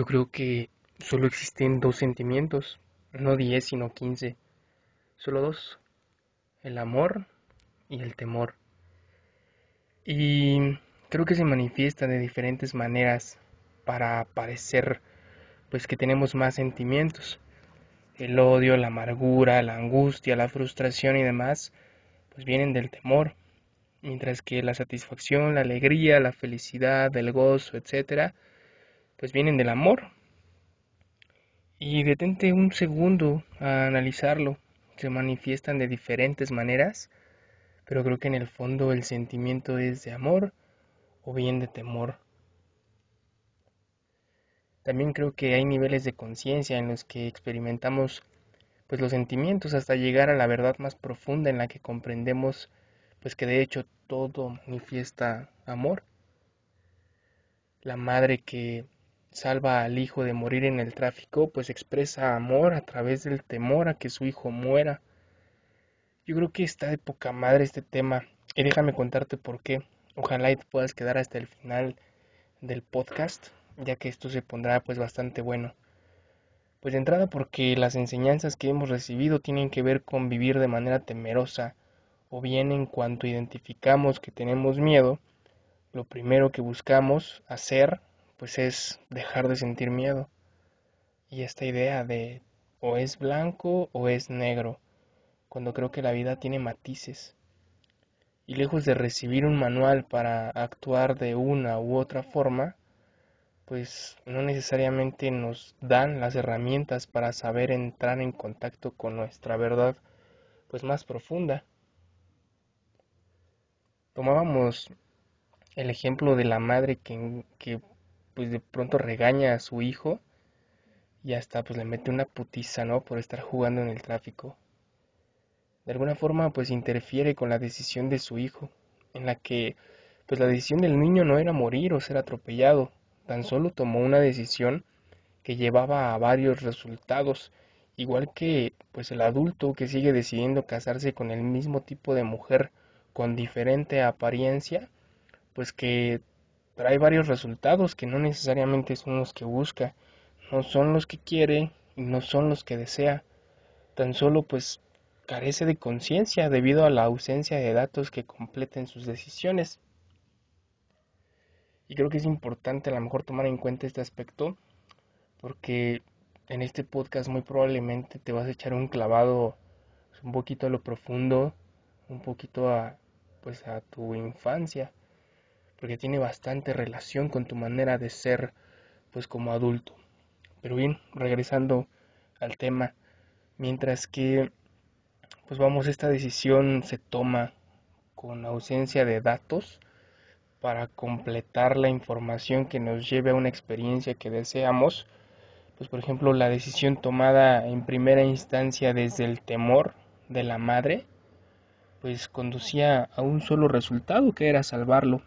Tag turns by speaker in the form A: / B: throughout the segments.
A: Yo creo que solo existen dos sentimientos, no diez sino quince, solo dos, el amor y el temor. Y creo que se manifiestan de diferentes maneras para parecer pues que tenemos más sentimientos. El odio, la amargura, la angustia, la frustración y demás pues vienen del temor, mientras que la satisfacción, la alegría, la felicidad, el gozo, etcétera, pues vienen del amor. Y detente un segundo a analizarlo. Se manifiestan de diferentes maneras, pero creo que en el fondo el sentimiento es de amor o bien de temor. También creo que hay niveles de conciencia en los que experimentamos pues los sentimientos hasta llegar a la verdad más profunda en la que comprendemos pues que de hecho todo manifiesta amor. La madre que salva al hijo de morir en el tráfico, pues expresa amor a través del temor a que su hijo muera. Yo creo que está de poca madre este tema y déjame contarte por qué. Ojalá y te puedas quedar hasta el final del podcast, ya que esto se pondrá pues bastante bueno. Pues de entrada porque las enseñanzas que hemos recibido tienen que ver con vivir de manera temerosa, o bien en cuanto identificamos que tenemos miedo, lo primero que buscamos hacer pues es dejar de sentir miedo. Y esta idea de o es blanco o es negro, cuando creo que la vida tiene matices. Y lejos de recibir un manual para actuar de una u otra forma, pues no necesariamente nos dan las herramientas para saber entrar en contacto con nuestra verdad pues más profunda. Tomábamos el ejemplo de la madre que, que pues de pronto regaña a su hijo y hasta pues le mete una putiza, ¿no? Por estar jugando en el tráfico. De alguna forma pues interfiere con la decisión de su hijo, en la que pues la decisión del niño no era morir o ser atropellado, tan solo tomó una decisión que llevaba a varios resultados, igual que pues el adulto que sigue decidiendo casarse con el mismo tipo de mujer con diferente apariencia, pues que trae varios resultados que no necesariamente son los que busca, no son los que quiere y no son los que desea. Tan solo pues carece de conciencia debido a la ausencia de datos que completen sus decisiones. Y creo que es importante a lo mejor tomar en cuenta este aspecto porque en este podcast muy probablemente te vas a echar un clavado un poquito a lo profundo, un poquito a pues a tu infancia porque tiene bastante relación con tu manera de ser pues como adulto. Pero bien, regresando al tema, mientras que pues vamos, esta decisión se toma con ausencia de datos para completar la información que nos lleve a una experiencia que deseamos, pues por ejemplo la decisión tomada en primera instancia desde el temor de la madre, pues conducía a un solo resultado que era salvarlo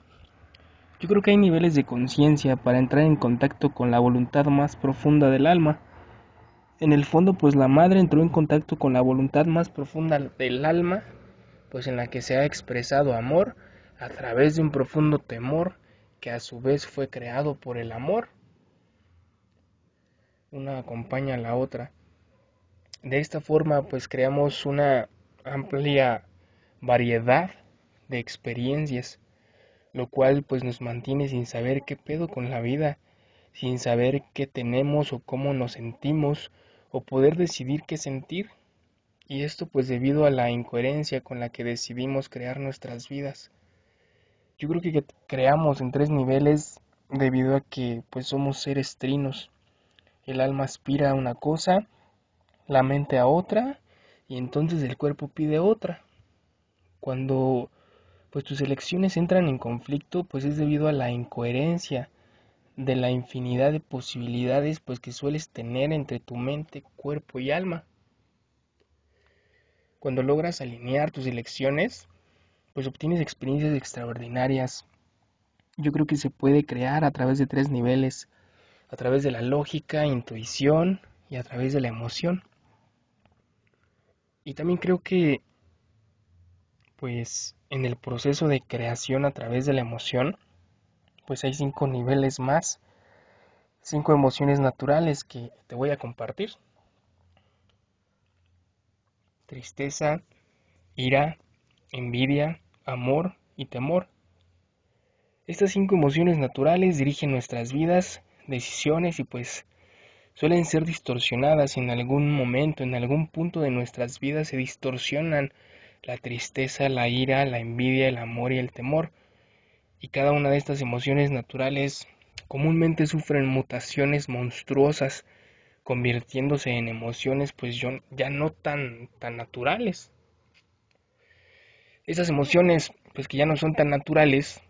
A: yo creo que hay niveles de conciencia para entrar en contacto con la voluntad más profunda del alma. En el fondo, pues la madre entró en contacto con la voluntad más profunda del alma, pues en la que se ha expresado amor a través de un profundo temor que a su vez fue creado por el amor. Una acompaña a la otra. De esta forma, pues creamos una amplia variedad de experiencias lo cual pues nos mantiene sin saber qué pedo con la vida, sin saber qué tenemos o cómo nos sentimos o poder decidir qué sentir. Y esto pues debido a la incoherencia con la que decidimos crear nuestras vidas. Yo creo que creamos en tres niveles debido a que pues somos seres trinos. El alma aspira a una cosa, la mente a otra y entonces el cuerpo pide otra. Cuando pues tus elecciones entran en conflicto, pues es debido a la incoherencia de la infinidad de posibilidades pues que sueles tener entre tu mente, cuerpo y alma. Cuando logras alinear tus elecciones, pues obtienes experiencias extraordinarias. Yo creo que se puede crear a través de tres niveles, a través de la lógica, intuición y a través de la emoción. Y también creo que pues en el proceso de creación a través de la emoción, pues hay cinco niveles más. cinco emociones naturales que te voy a compartir. Tristeza, ira, envidia, amor y temor. Estas cinco emociones naturales dirigen nuestras vidas, decisiones y pues suelen ser distorsionadas en algún momento, en algún punto de nuestras vidas se distorsionan la tristeza, la ira, la envidia, el amor y el temor. Y cada una de estas emociones naturales comúnmente sufren mutaciones monstruosas, convirtiéndose en emociones pues ya no tan, tan naturales. Esas emociones pues que ya no son tan naturales,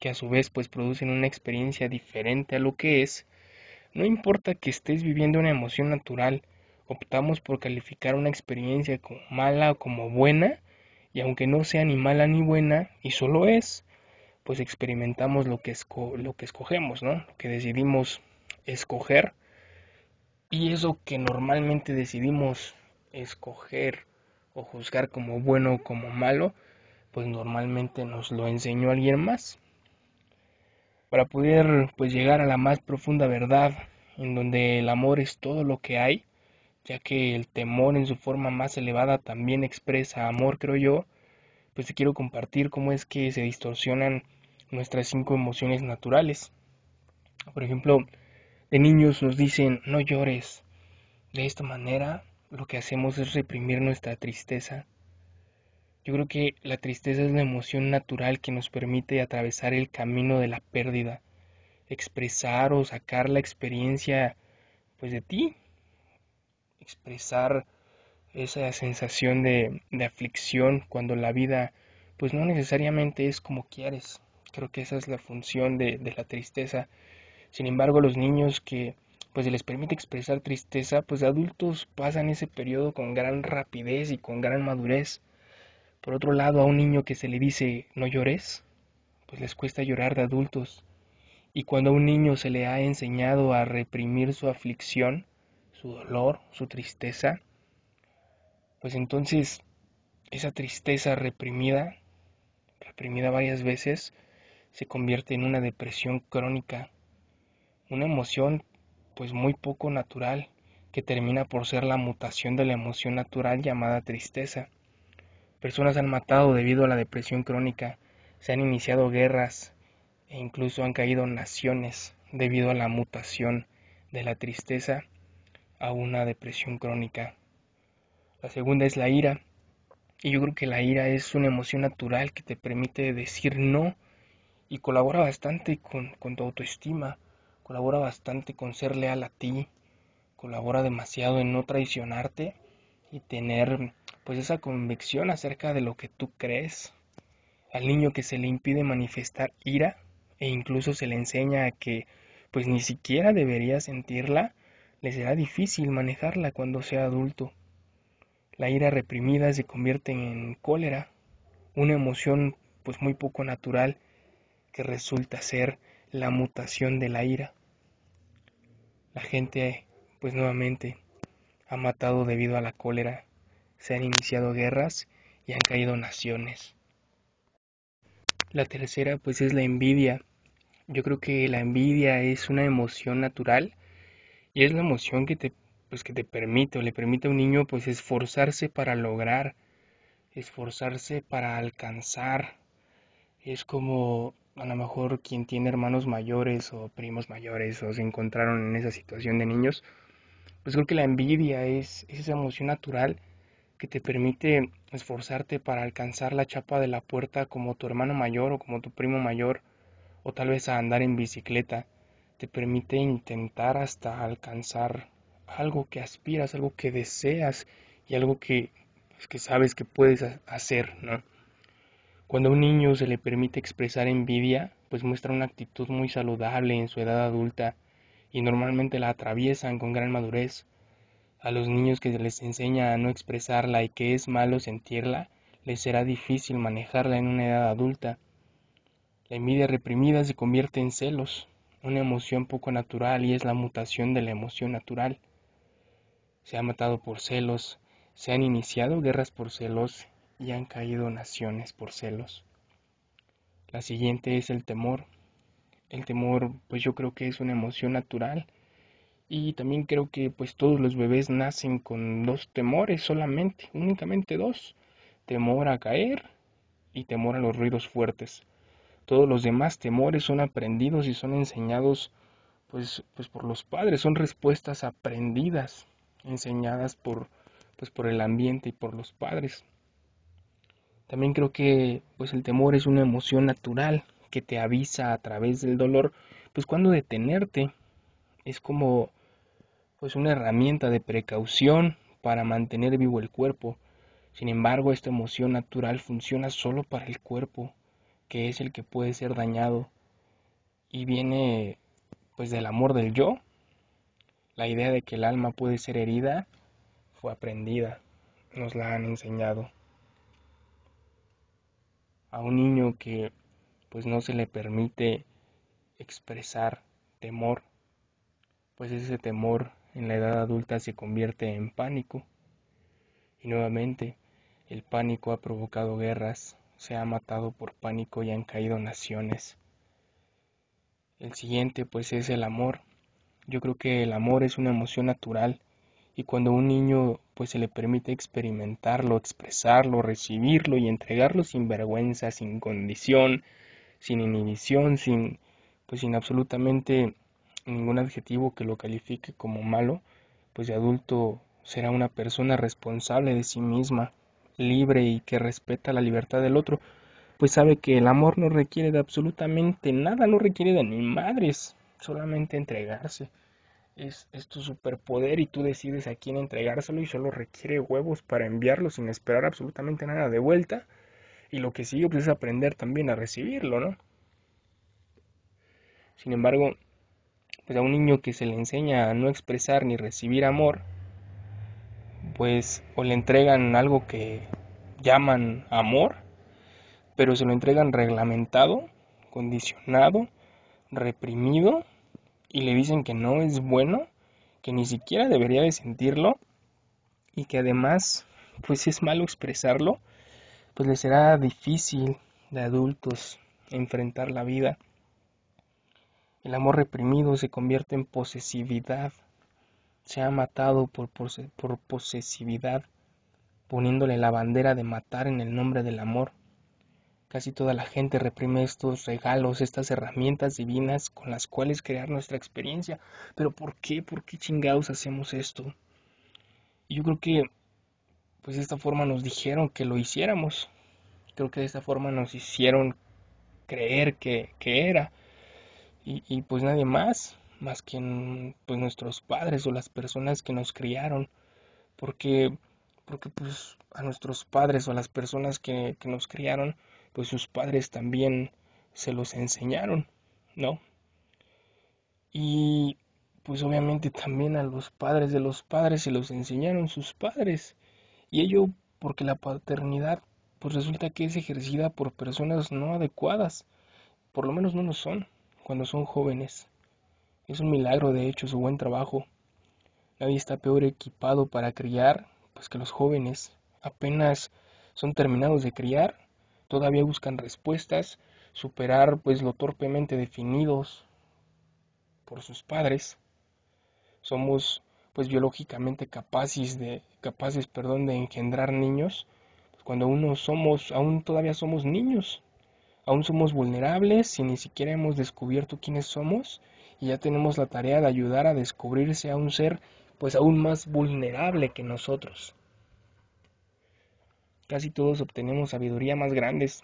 A: que a su vez pues producen una experiencia diferente a lo que es, no importa que estés viviendo una emoción natural, optamos por calificar una experiencia como mala o como buena, y aunque no sea ni mala ni buena, y solo es, pues experimentamos lo que, lo que escogemos, ¿no? Lo que decidimos escoger. Y eso que normalmente decidimos escoger o juzgar como bueno o como malo, pues normalmente nos lo enseñó alguien más. Para poder pues llegar a la más profunda verdad, en donde el amor es todo lo que hay, ya que el temor en su forma más elevada también expresa amor, creo yo, pues te quiero compartir cómo es que se distorsionan nuestras cinco emociones naturales. Por ejemplo, de niños nos dicen no llores. De esta manera lo que hacemos es reprimir nuestra tristeza. Yo creo que la tristeza es la emoción natural que nos permite atravesar el camino de la pérdida, expresar o sacar la experiencia pues de ti, expresar esa sensación de, aflicción cuando la vida pues no necesariamente es como quieres. Creo que esa es la función de, de, la tristeza. Sin embargo, los niños que pues se les permite expresar tristeza, pues adultos pasan ese periodo con gran rapidez y con gran madurez. Por otro lado, a un niño que se le dice no llores, pues les cuesta llorar de adultos. Y cuando a un niño se le ha enseñado a reprimir su aflicción, su dolor, su tristeza, pues entonces esa tristeza reprimida, reprimida varias veces, se convierte en una depresión crónica, una emoción pues muy poco natural que termina por ser la mutación de la emoción natural llamada tristeza. Personas han matado debido a la depresión crónica, se han iniciado guerras e incluso han caído naciones debido a la mutación de la tristeza a una depresión crónica. La segunda es la ira. Y yo creo que la ira es una emoción natural que te permite decir no y colabora bastante con, tu autoestima, colabora bastante con ser leal a ti, colabora demasiado en no traicionarte y tener pues esa convicción acerca de lo que tú crees. Al niño que se le impide manifestar ira e incluso se le enseña a que pues ni siquiera debería sentirla, le será difícil manejarla cuando sea adulto. La ira reprimida se convierte en cólera, una emoción pues muy poco natural que resulta ser la mutación de la ira. La gente pues nuevamente ha matado debido a la cólera, se han iniciado guerras y han caído naciones. La tercera pues es la envidia. Yo creo que la envidia es una emoción natural y es la emoción que te pues que te permite o le permite a un niño pues esforzarse para lograr, esforzarse para alcanzar. Es como a lo mejor quien tiene hermanos mayores o primos mayores o se encontraron en esa situación de niños, pues creo que la envidia es, es esa emoción natural que te permite esforzarte para alcanzar la chapa de la puerta como tu hermano mayor o como tu primo mayor o tal vez a andar en bicicleta. Te permite intentar hasta alcanzar algo que aspiras, algo que deseas y algo que, pues, sabes que puedes hacer, ¿no? Cuando a un niño se le permite expresar envidia, pues muestra una actitud muy saludable en su edad adulta y normalmente la atraviesan con gran madurez. A los niños que se les enseña a no expresarla y que es malo sentirla, les será difícil manejarla en una edad adulta. La envidia reprimida se convierte en celos, una emoción poco natural y es la mutación de la emoción natural se ha matado por celos, se han iniciado guerras por celos y han caído naciones por celos. La siguiente es el temor. El temor, pues yo creo que es una emoción natural y también creo que pues todos los bebés nacen con dos temores solamente, únicamente dos, temor a caer y temor a los ruidos fuertes. Todos los demás temores son aprendidos y son enseñados pues, pues por los padres, son respuestas aprendidas, enseñadas por, pues por el ambiente y por los padres. También creo que pues el temor es una emoción natural que te avisa a través del dolor, pues cuando detenerte es como pues una herramienta de precaución para mantener vivo el cuerpo. Sin embargo, esta emoción natural funciona solo para el cuerpo, que es el que puede ser dañado y viene pues del amor del yo, la idea de que el alma puede ser herida fue aprendida, nos la han enseñado. A un niño que pues no se le permite expresar temor, pues ese temor en la edad adulta se convierte en pánico. Y nuevamente, el pánico ha provocado guerras, se ha matado por pánico y han caído naciones. El siguiente pues es el amor. Yo creo que el amor es una emoción natural y cuando un niño pues se le permite experimentarlo, expresarlo, recibirlo y entregarlo sin vergüenza, sin condición, sin inhibición, sin pues sin absolutamente ningún adjetivo que lo califique como malo, pues de adulto será una persona responsable de sí misma, libre y que respeta la libertad del otro, pues sabe que el amor no requiere de absolutamente nada, no requiere de ni madres, solamente entregarse. Es, tu superpoder y tú decides a quién entregárselo y solo requiere huevos para enviarlo sin esperar absolutamente nada de vuelta. Y lo que sigue pues, es aprender también a recibirlo, ¿no? Sin embargo, pues a un niño que se le enseña a no expresar ni recibir amor, pues o le entregan algo que llaman amor, pero se lo entregan reglamentado, condicionado, reprimido y le dicen que no es bueno, que ni siquiera debería de sentirlo y que además pues es malo expresarlo, pues le será difícil de adultos enfrentar la vida. El amor reprimido se convierte en posesividad, se ha matado por, por posesividad, poniéndole la bandera de matar en el nombre del amor. Casi toda la gente reprime estos regalos, estas herramientas divinas con las cuales crear nuestra experiencia. Pero ¿por qué? ¿Por qué chingados hacemos esto? Y yo creo que, pues de esta forma nos dijeron que lo hiciéramos. Creo que de esta forma nos hicieron creer que, que era. Y, y, pues nadie más, más que pues, nuestros padres o las personas que nos criaron. Porque, porque pues a nuestros padres o a las personas que, que nos criaron, pues sus padres también se los enseñaron, ¿no? Y pues obviamente también a los padres de los padres se los enseñaron sus padres. Y ello porque la paternidad pues resulta que es ejercida por personas no adecuadas. Por lo menos no lo son cuando son jóvenes. Es un milagro de hecho su buen trabajo. Nadie está peor equipado para criar pues que los jóvenes. Apenas son terminados de criar todavía buscan respuestas, superar pues lo torpemente definidos por sus padres. Somos pues biológicamente capaces de capaces, perdón, de engendrar niños, cuando uno somos aún todavía somos niños. Aún somos vulnerables y ni siquiera hemos descubierto quiénes somos y ya tenemos la tarea de ayudar a descubrirse a un ser pues aún más vulnerable que nosotros. Casi todos obtenemos sabiduría más grandes.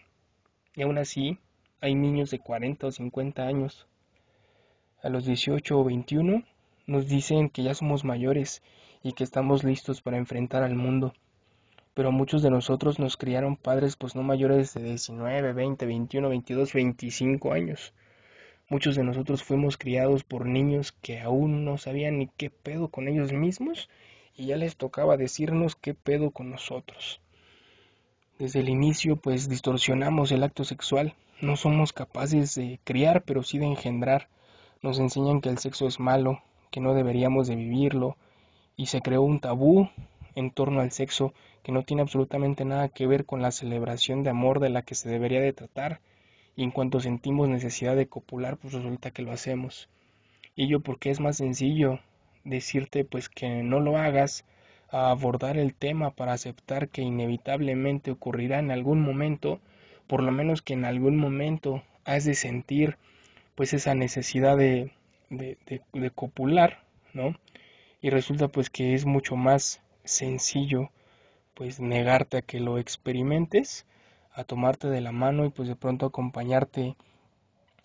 A: Y aún así, hay niños de 40 o 50 años. A los 18 o 21 nos dicen que ya somos mayores y que estamos listos para enfrentar al mundo. Pero muchos de nosotros nos criaron padres pues no mayores de 19, 20, 21, 22, 25 años. Muchos de nosotros fuimos criados por niños que aún no sabían ni qué pedo con ellos mismos y ya les tocaba decirnos qué pedo con nosotros. Desde el inicio pues distorsionamos el acto sexual, no somos capaces de criar pero sí de engendrar, nos enseñan que el sexo es malo, que no deberíamos de vivirlo y se creó un tabú en torno al sexo que no tiene absolutamente nada que ver con la celebración de amor de la que se debería de tratar y en cuanto sentimos necesidad de copular, pues resulta que lo hacemos. Y yo porque es más sencillo decirte pues que no lo hagas a abordar el tema para aceptar que inevitablemente ocurrirá en algún momento, por lo menos que en algún momento has de sentir pues esa necesidad de, de, de copular, ¿no? Y resulta pues que es mucho más sencillo pues negarte a que lo experimentes, a tomarte de la mano y pues de pronto acompañarte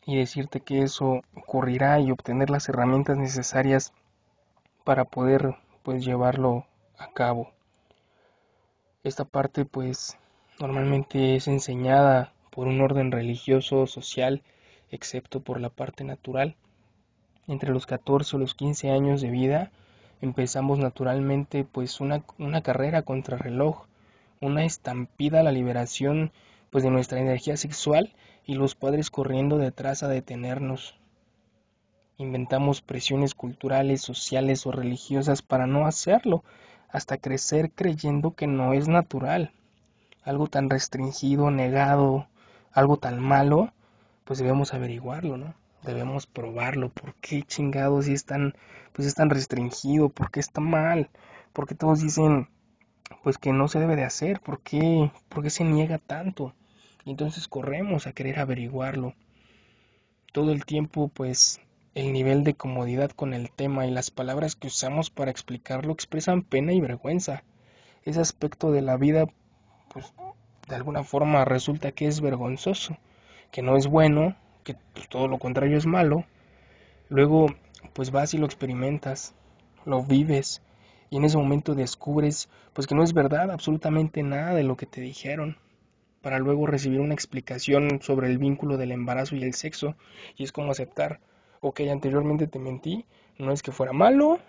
A: y decirte que eso ocurrirá y obtener las herramientas necesarias para poder pues llevarlo a cabo. Esta parte pues normalmente es enseñada por un orden religioso o social, excepto por la parte natural. Entre los 14 o los 15 años de vida empezamos naturalmente pues una, una carrera contra reloj, una estampida a la liberación pues de nuestra energía sexual y los padres corriendo detrás a detenernos. Inventamos presiones culturales, sociales o religiosas para no hacerlo, hasta crecer creyendo que no es natural. Algo tan restringido, negado, algo tan malo, pues debemos averiguarlo, ¿no? Debemos probarlo. ¿Por qué chingados si es tan, pues es tan restringido? ¿Por qué está mal? ¿Por qué todos dicen, pues que no se debe de hacer? ¿Por qué, por qué se niega tanto? Y entonces corremos a querer averiguarlo. Todo el tiempo, pues, el nivel de comodidad con el tema y las palabras que usamos para explicarlo expresan pena y vergüenza. Ese aspecto de la vida, pues, de alguna forma resulta que es vergonzoso, que no es bueno, que todo lo contrario es malo. Luego, pues vas y lo experimentas, lo vives, y en ese momento descubres, pues que no es verdad absolutamente nada de lo que te dijeron para luego recibir una explicación sobre el vínculo del embarazo y el sexo, y es como aceptar, ok, anteriormente te mentí, no es que fuera malo,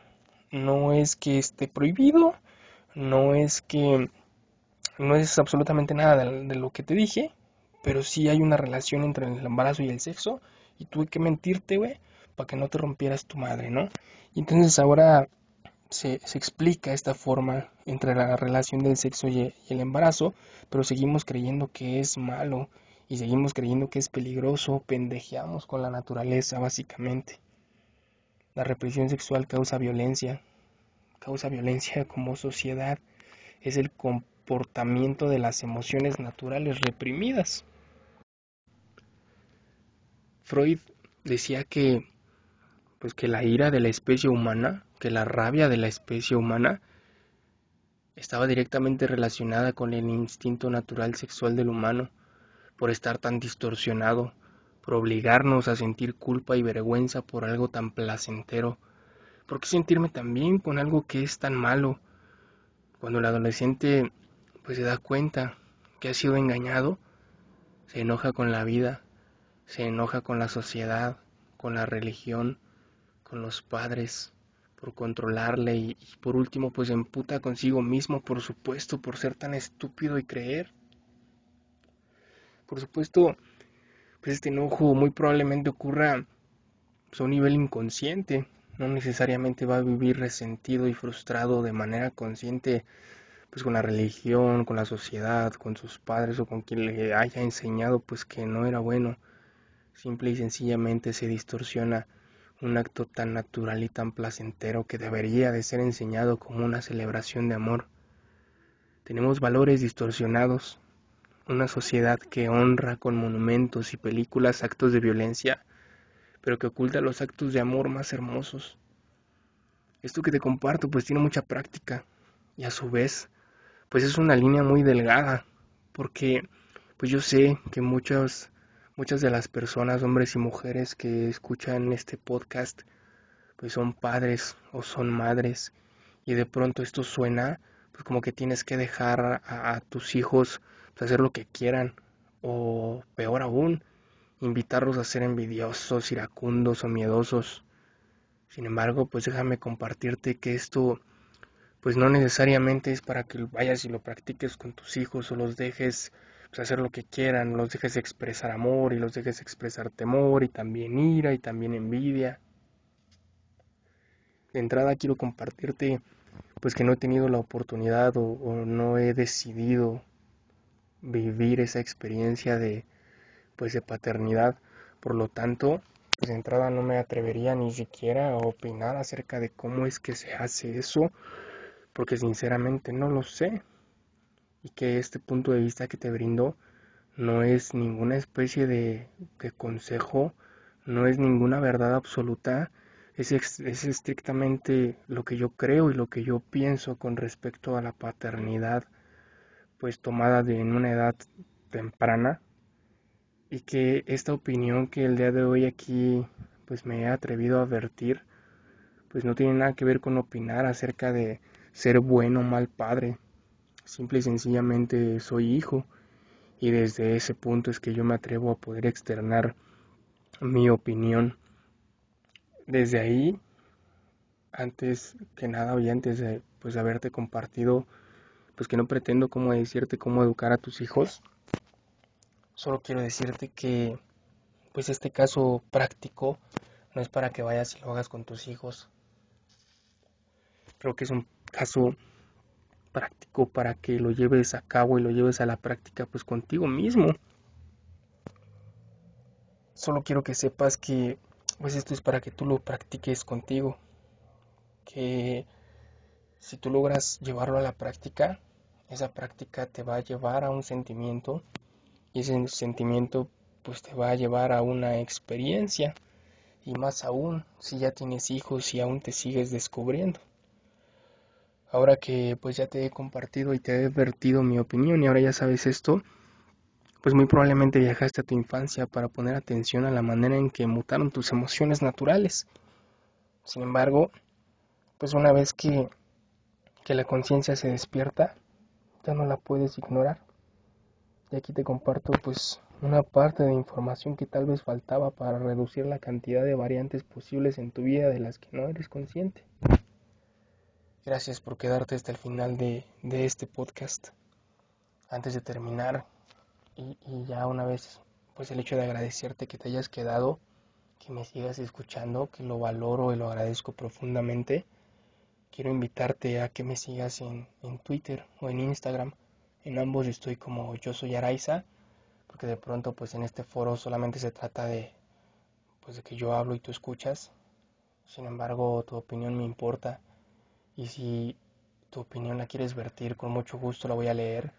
A: no es que esté prohibido, no es que no es absolutamente nada de, lo que te dije, pero sí hay una relación entre el embarazo y el sexo, y tuve que mentirte, güey, para que no te rompieras tu madre, ¿no? Entonces ahora se, explica esta forma entre la relación del sexo y, el embarazo, pero seguimos creyendo que es malo y seguimos creyendo que es peligroso, pendejeamos con la naturaleza básicamente. La represión sexual causa violencia, causa violencia como sociedad, es el comportamiento de las emociones naturales reprimidas. Freud decía que pues que la ira de la especie humana que la rabia de la especie humana estaba directamente relacionada con el instinto natural sexual del humano, por estar tan distorsionado, por obligarnos a sentir culpa y vergüenza por algo tan placentero. ¿Por qué sentirme tan bien con algo que es tan malo? Cuando el adolescente pues se da cuenta que ha sido engañado, se enoja con la vida, se enoja con la sociedad, con la religión, con los padres, por controlarle y, por último pues emputa consigo mismo por supuesto por ser tan estúpido y creer. Por supuesto, pues este enojo muy probablemente ocurra pues, a un nivel inconsciente, no necesariamente va a vivir resentido y frustrado de manera consciente pues con la religión, con la sociedad, con sus padres o con quien le haya enseñado pues que no era bueno. Simple y sencillamente se distorsiona un acto tan natural y tan placentero que debería de ser enseñado como una celebración de amor. Tenemos valores distorsionados, una sociedad que honra con monumentos y películas actos de violencia, pero que oculta los actos de amor más hermosos. Esto que te comparto pues tiene mucha práctica y a su vez pues es una línea muy delgada, porque pues yo sé que muchos Muchas de las personas, hombres y mujeres que escuchan este podcast, pues son padres o son madres y de pronto esto suena pues como que tienes que dejar a, tus hijos pues, hacer lo que quieran o peor aún, invitarlos a ser envidiosos, iracundos o miedosos. Sin embargo, pues déjame compartirte que esto pues no necesariamente es para que vayas y lo practiques con tus hijos o los dejes pues, hacer lo que quieran, los dejes expresar amor y los dejes expresar temor y también ira y también envidia. De entrada quiero compartirte pues que no he tenido la oportunidad o, no he decidido vivir esa experiencia de pues de paternidad. Por lo tanto, pues de entrada no me atrevería ni siquiera a opinar acerca de cómo es que se hace eso, porque sinceramente no lo sé. Y que este punto de vista que te brindo no es ninguna especie de, consejo, no es ninguna verdad absoluta, es, es estrictamente lo que yo creo y lo que yo pienso con respecto a la paternidad, pues tomada de en una edad temprana y que esta opinión que el día de hoy aquí pues me he atrevido a vertir pues no tiene nada que ver con opinar acerca de ser bueno o mal padre. Simple y sencillamente soy hijo y desde ese punto es que yo me atrevo a poder externar mi opinión. Desde ahí, antes que nada y antes de pues haberte compartido, pues que no pretendo como decirte cómo educar a tus hijos, Solo quiero decirte que pues este caso práctico no es para que vayas y lo hagas con tus hijos. Creo que es un caso práctico para que lo lleves a cabo y lo lleves a la práctica pues contigo mismo. Solo quiero que sepas que pues esto es para que tú lo practiques contigo. Que si tú logras llevarlo a la práctica, esa práctica te va a llevar a un sentimiento y ese sentimiento pues te va a llevar a una experiencia y más aún si ya tienes hijos y aún te sigues descubriendo. Ahora que pues ya te he compartido y te he vertido mi opinión y ahora ya sabes esto, pues muy probablemente viajaste a tu infancia para poner atención a la manera en que mutaron tus emociones naturales. Sin embargo, pues una vez que, que la conciencia se despierta, ya no la puedes ignorar. Y aquí te comparto pues una parte de información que tal vez faltaba para reducir la cantidad de variantes posibles en tu vida de las que no eres consciente. Gracias por quedarte hasta el final de, este podcast. Antes de terminar, y, y, ya una vez, pues el hecho de agradecerte que te hayas quedado, que me sigas escuchando, que lo valoro y lo agradezco profundamente, quiero invitarte a que me sigas en, en Twitter o en Instagram en ambos estoy como yo soy Araiza, porque de pronto pues en este foro solamente se trata de pues de que yo hablo y tú escuchas. Sin embargo, tu opinión me importa y si tu opinión la quieres vertir, con mucho gusto la voy a leer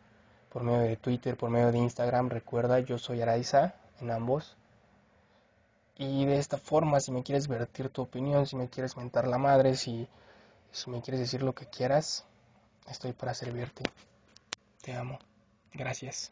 A: por medio de Twitter, por medio de Instagram. Recuerda, yo soy Araiza en ambos. Y de esta forma, si me quieres vertir tu opinión, si me quieres mentar la madre, si, si me quieres decir lo que quieras, estoy para servirte. Te amo. Gracias.